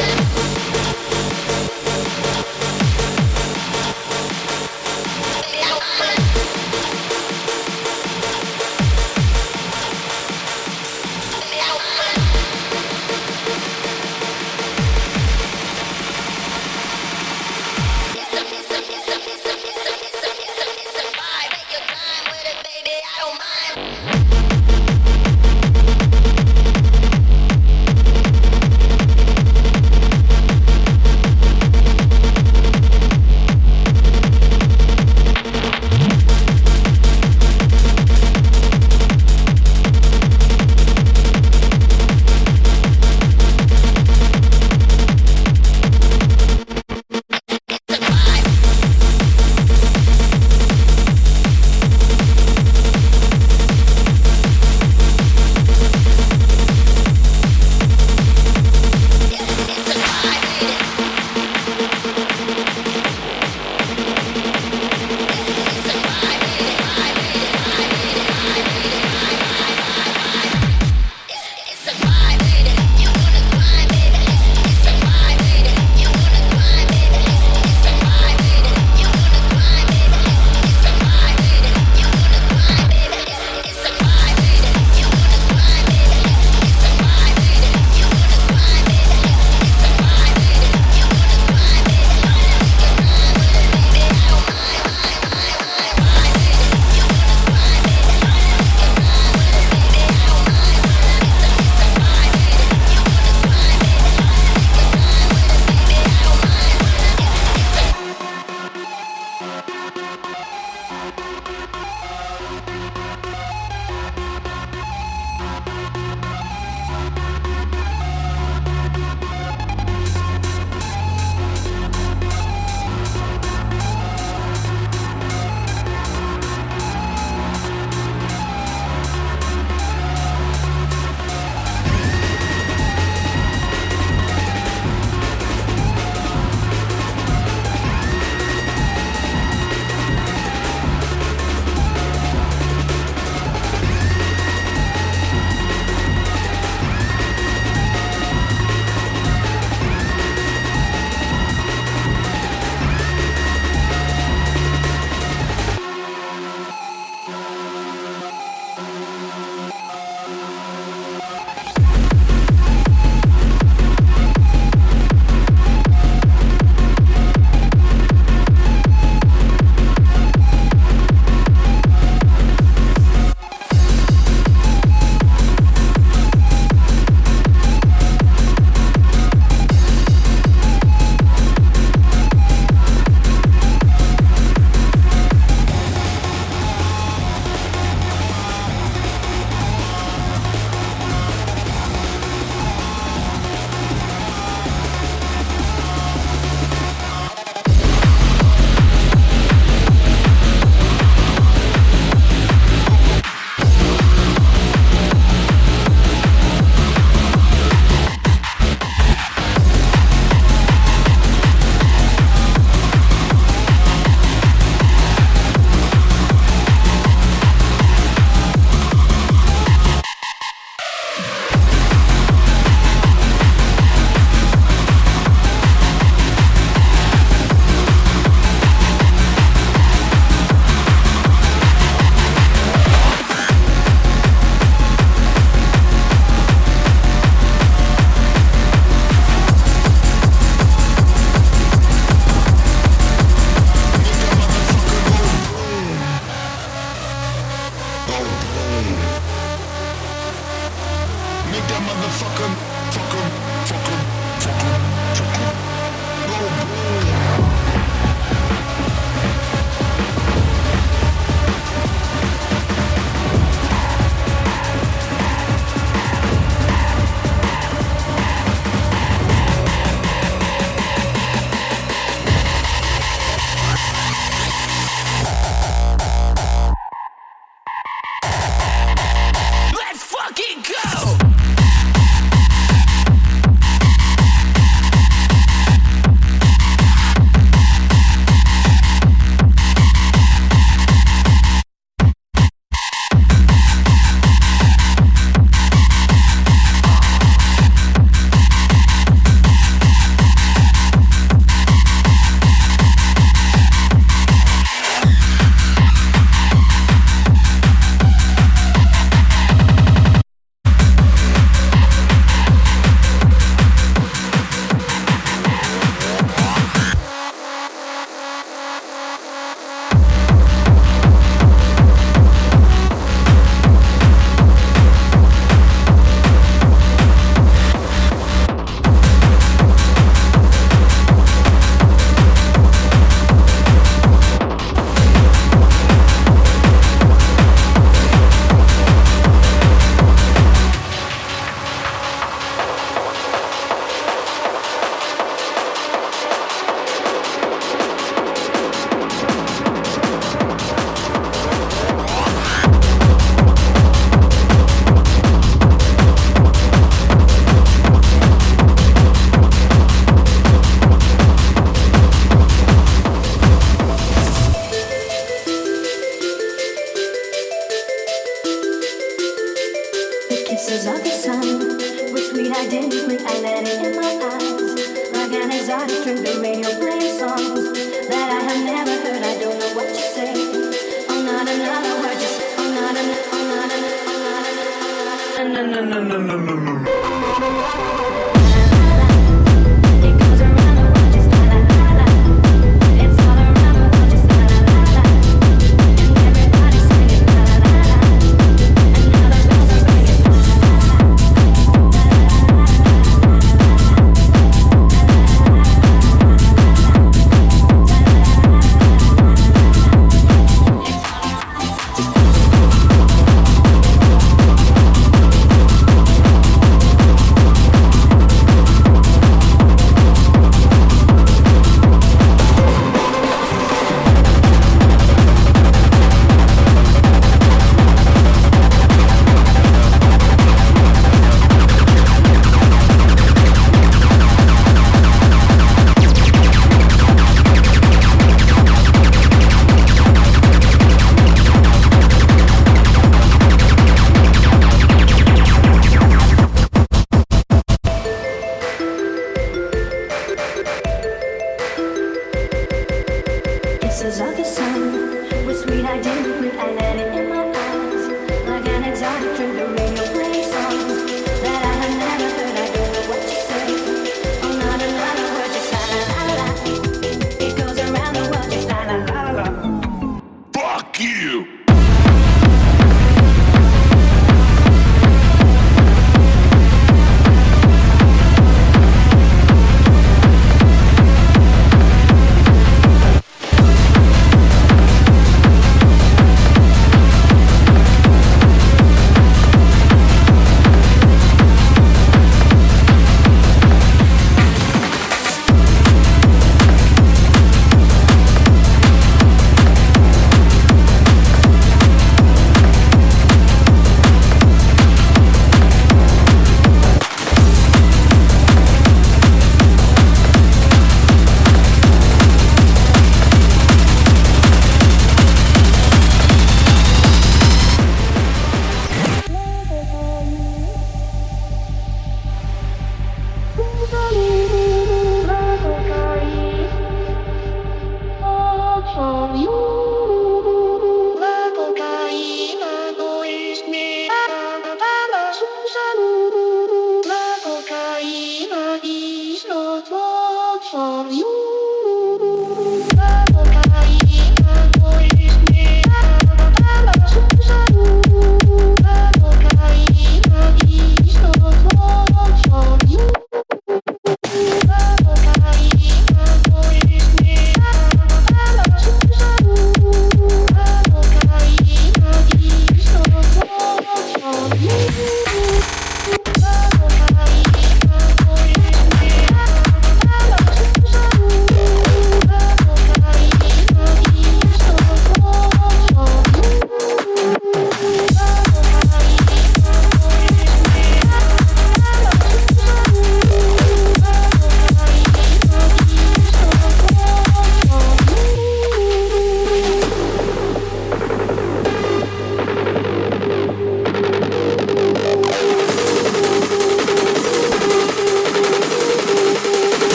Thank you.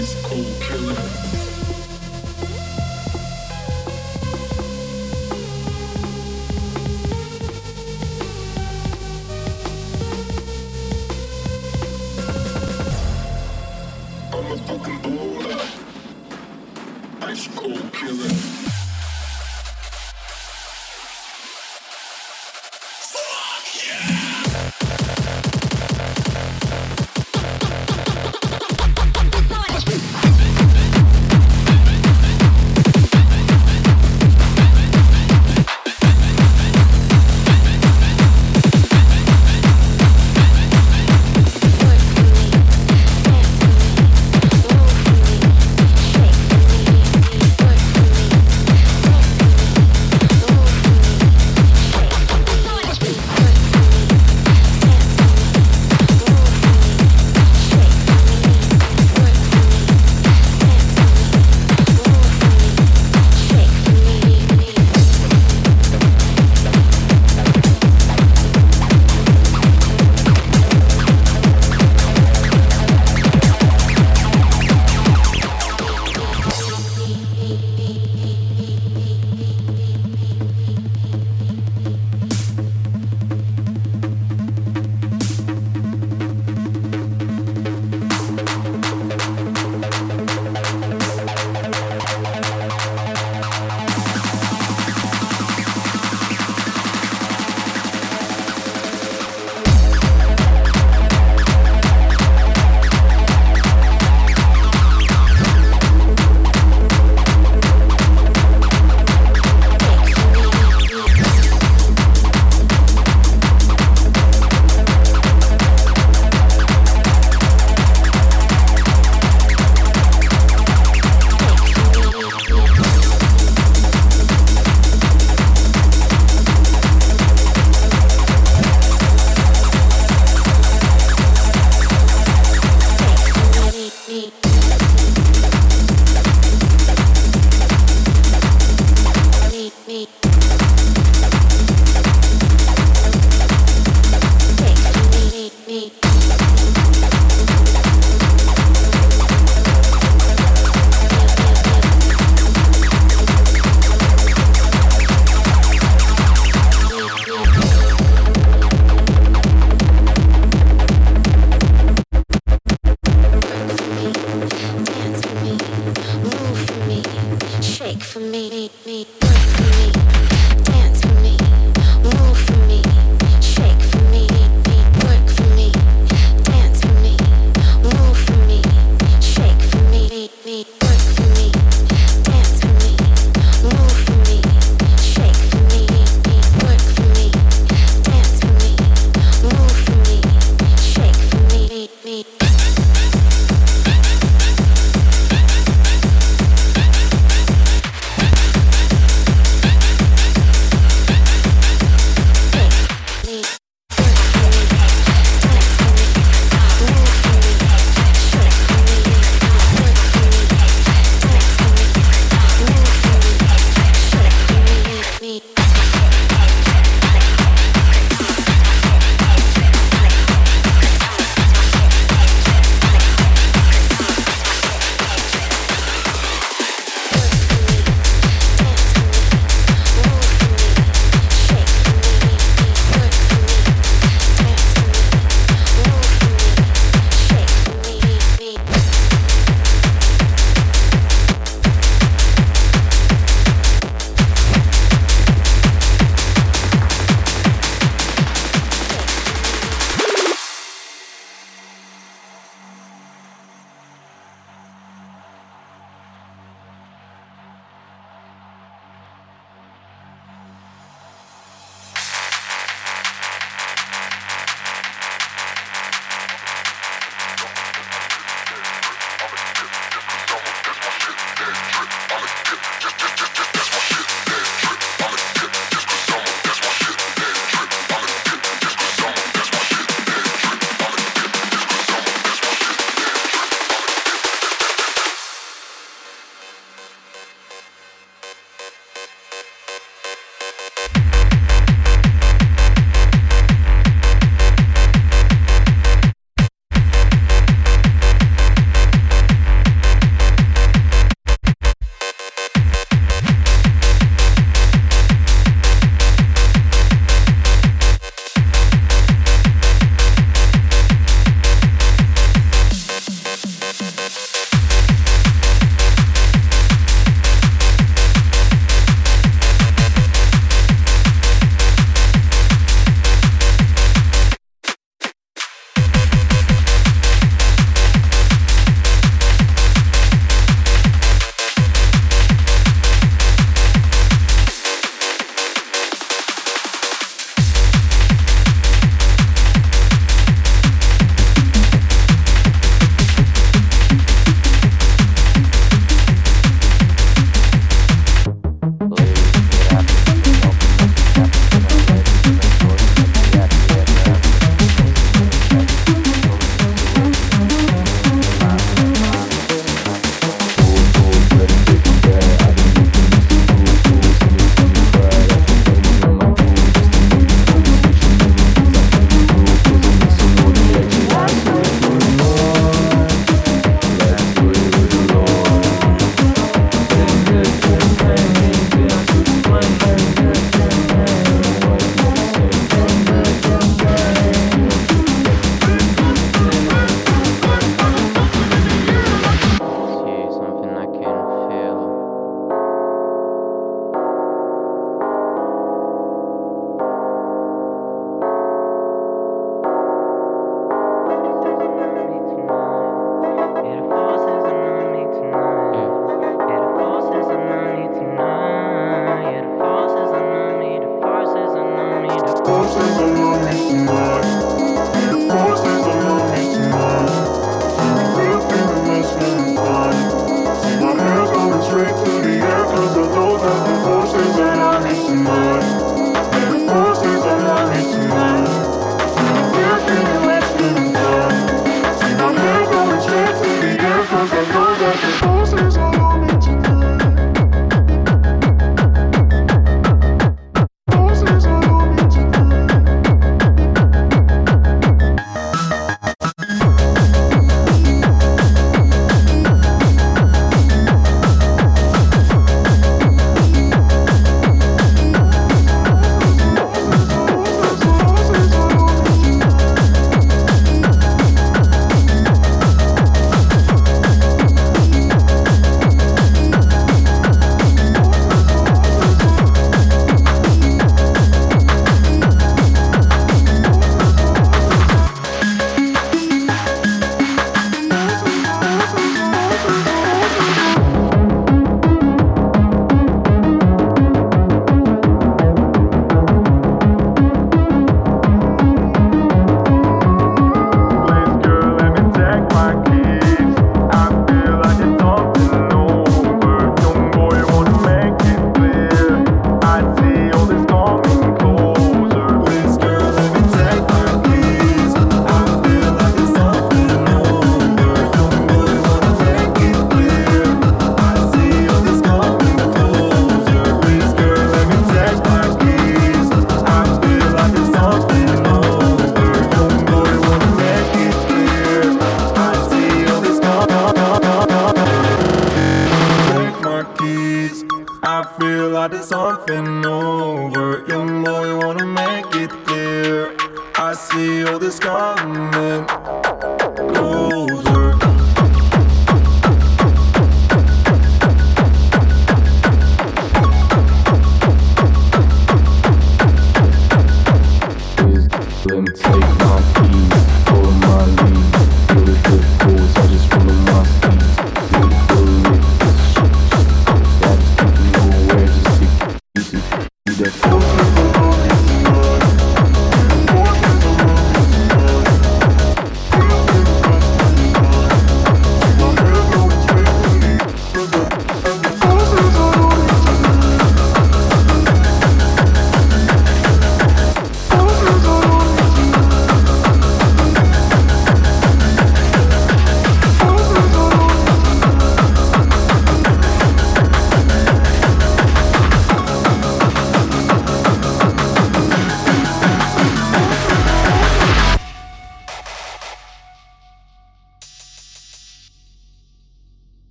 Work cold me,